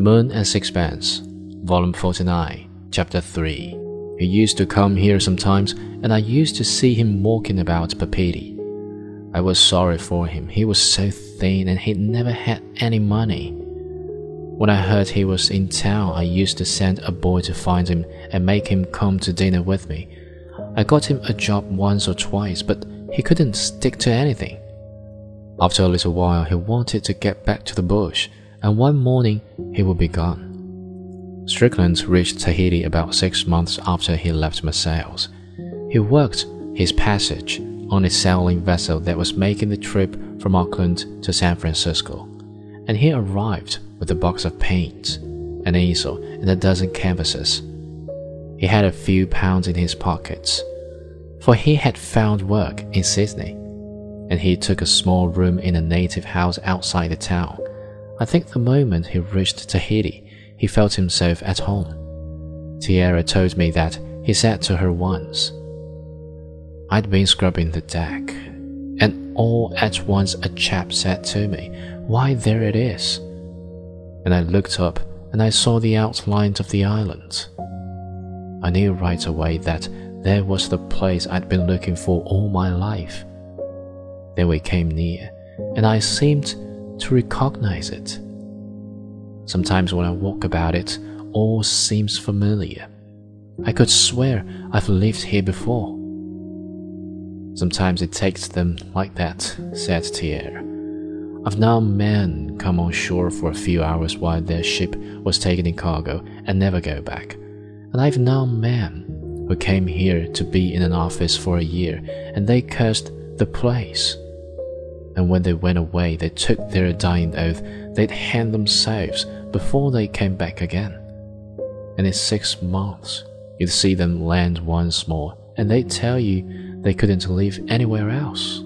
The Moon and Sixpence, Volume 49, Chapter 3. He used to come here sometimes, and I used to see him walking about Papeete. I was sorry for him. He was so thin and he never had any money. When I heard he was in town, I used to send a boy to find him and make him come to dinner with me. I got him a job once or twice, but he couldn't stick to anything. After a little while, he wanted to get back to the bush, and one morning he would be gone. Strickland reached Tahiti about six months after he left Marseilles. He worked his passage on a sailing vessel that was making the trip from Auckland to San Francisco, and he arrived with a box of paints, an easel, and a dozen canvases. He had a few pounds in his pockets, for he had found work in Sydney, and he took a small room in a native house outside the town. I think the moment he reached Tahiti, he felt himself at home. Tiare told me that he said to her once, I'd been scrubbing the deck, and all at once a chap said to me, Why, there it is. And I looked up and I saw the outlines of the island. I knew right away that there was the place I'd been looking for all my life. Then we came near, and I seemed to recognize it. Sometimes when I walk about it, all seems familiar. I could swear I've lived here before. Sometimes it takes them like that, said Tiare. I've known men come on shore for a few hours while their ship was taken in cargo and never go back. And I've known men who came here to be in an office for a year and they cursed the place. And when they went away, they took their dying oath they'd hang themselves before they came back again. And in six months, you'd see them land once more, and they'd tell you they couldn't live anywhere else.